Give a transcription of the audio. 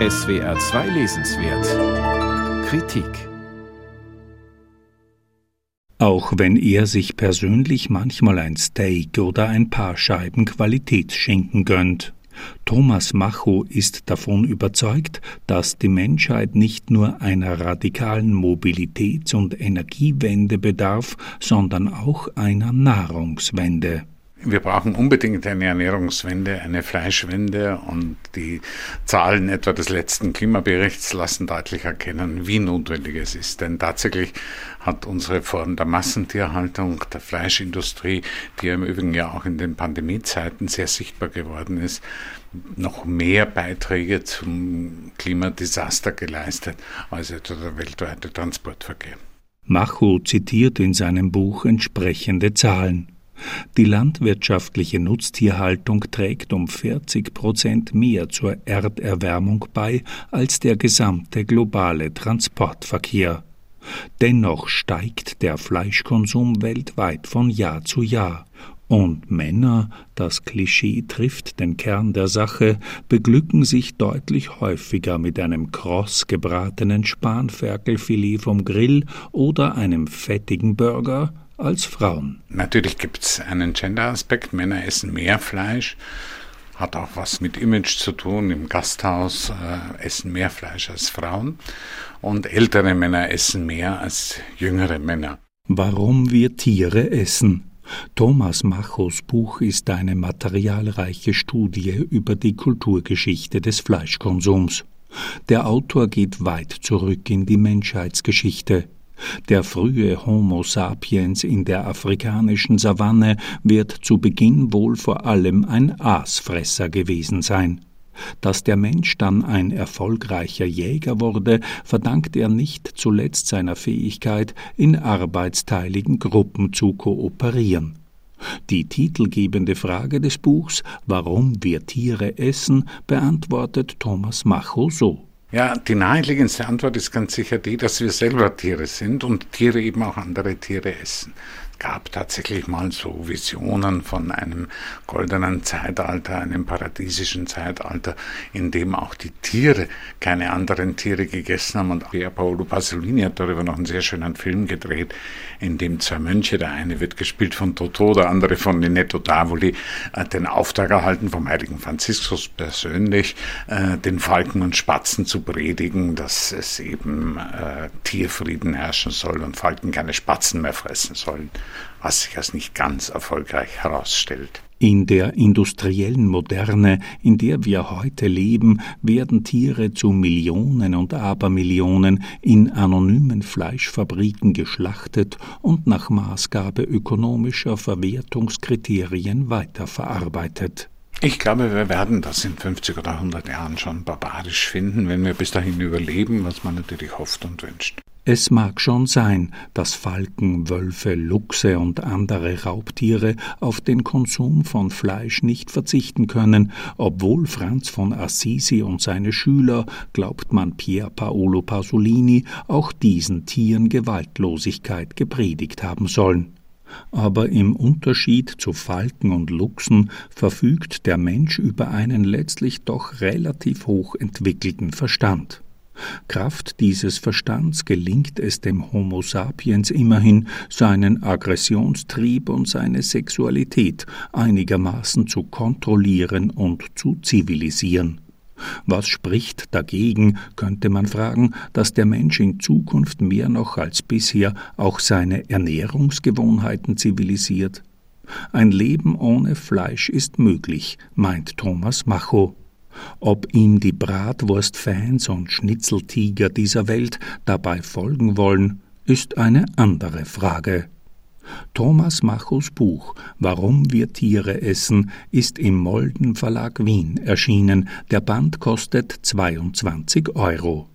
SWR 2 Lesenswert Kritik Auch wenn er sich persönlich manchmal ein Steak oder ein paar Scheiben Qualitätsschinken gönnt. Thomas Macho ist davon überzeugt, dass die Menschheit nicht nur einer radikalen Mobilitäts- und Energiewende bedarf, sondern auch einer Nahrungswende. Wir brauchen unbedingt eine Ernährungswende, eine Fleischwende und die Zahlen etwa des letzten Klimaberichts lassen deutlich erkennen, wie notwendig es ist. Denn tatsächlich hat unsere Form der Massentierhaltung, der Fleischindustrie, die im Übrigen ja auch in den Pandemiezeiten sehr sichtbar geworden ist, noch mehr Beiträge zum Klimadesaster geleistet als etwa der weltweite Transportverkehr. Macho zitiert in seinem Buch entsprechende Zahlen. Die landwirtschaftliche Nutztierhaltung trägt um 40 Prozent mehr zur Erderwärmung bei als der gesamte globale Transportverkehr. Dennoch steigt der Fleischkonsum weltweit von Jahr zu Jahr. Und Männer, das Klischee trifft den Kern der Sache, beglücken sich deutlich häufiger mit einem kross gebratenen Spanferkelfilet vom Grill oder einem fettigen Burger als Frauen. Natürlich gibt es einen Gender-Aspekt. Männer essen mehr Fleisch. Hat auch was mit Image zu tun. Im Gasthaus äh, essen mehr Fleisch als Frauen. Und ältere Männer essen mehr als jüngere Männer. Warum wir Tiere essen. Thomas Machos Buch ist eine materialreiche Studie über die Kulturgeschichte des Fleischkonsums. Der Autor geht weit zurück in die Menschheitsgeschichte. Der frühe Homo sapiens in der afrikanischen Savanne wird zu Beginn wohl vor allem ein Aasfresser gewesen sein. Dass der Mensch dann ein erfolgreicher Jäger wurde, verdankt er nicht zuletzt seiner Fähigkeit, in arbeitsteiligen Gruppen zu kooperieren. Die titelgebende Frage des Buchs Warum wir Tiere essen beantwortet Thomas Macho so ja, die naheliegendste Antwort ist ganz sicher die, dass wir selber Tiere sind und Tiere eben auch andere Tiere essen gab tatsächlich mal so Visionen von einem goldenen Zeitalter, einem paradiesischen Zeitalter, in dem auch die Tiere keine anderen Tiere gegessen haben. Und Pier Paolo Pasolini hat darüber noch einen sehr schönen Film gedreht, in dem zwei Mönche, der eine wird gespielt von Totò, der andere von Ninetto Davoli, äh, den Auftrag erhalten vom heiligen Franziskus persönlich, äh, den Falken und Spatzen zu predigen, dass es eben äh, Tierfrieden herrschen soll und Falken keine Spatzen mehr fressen sollen was sich als nicht ganz erfolgreich herausstellt. In der industriellen Moderne, in der wir heute leben, werden Tiere zu Millionen und Abermillionen in anonymen Fleischfabriken geschlachtet und nach Maßgabe ökonomischer Verwertungskriterien weiterverarbeitet. Ich glaube, wir werden das in 50 oder 100 Jahren schon barbarisch finden, wenn wir bis dahin überleben, was man natürlich hofft und wünscht. Es mag schon sein, dass Falken, Wölfe, Luchse und andere Raubtiere auf den Konsum von Fleisch nicht verzichten können, obwohl Franz von Assisi und seine Schüler, glaubt man Pier Paolo Pasolini, auch diesen Tieren Gewaltlosigkeit gepredigt haben sollen. Aber im Unterschied zu Falken und Luchsen verfügt der Mensch über einen letztlich doch relativ hoch entwickelten Verstand. Kraft dieses Verstands gelingt es dem Homo sapiens immerhin, seinen Aggressionstrieb und seine Sexualität einigermaßen zu kontrollieren und zu zivilisieren. Was spricht dagegen, könnte man fragen, dass der Mensch in Zukunft mehr noch als bisher auch seine Ernährungsgewohnheiten zivilisiert? Ein Leben ohne Fleisch ist möglich, meint Thomas Macho. Ob ihm die Bratwurstfans und Schnitzeltiger dieser Welt dabei folgen wollen, ist eine andere Frage. Thomas Machos Buch Warum wir Tiere essen ist im Molden Verlag Wien erschienen. Der Band kostet 22 Euro.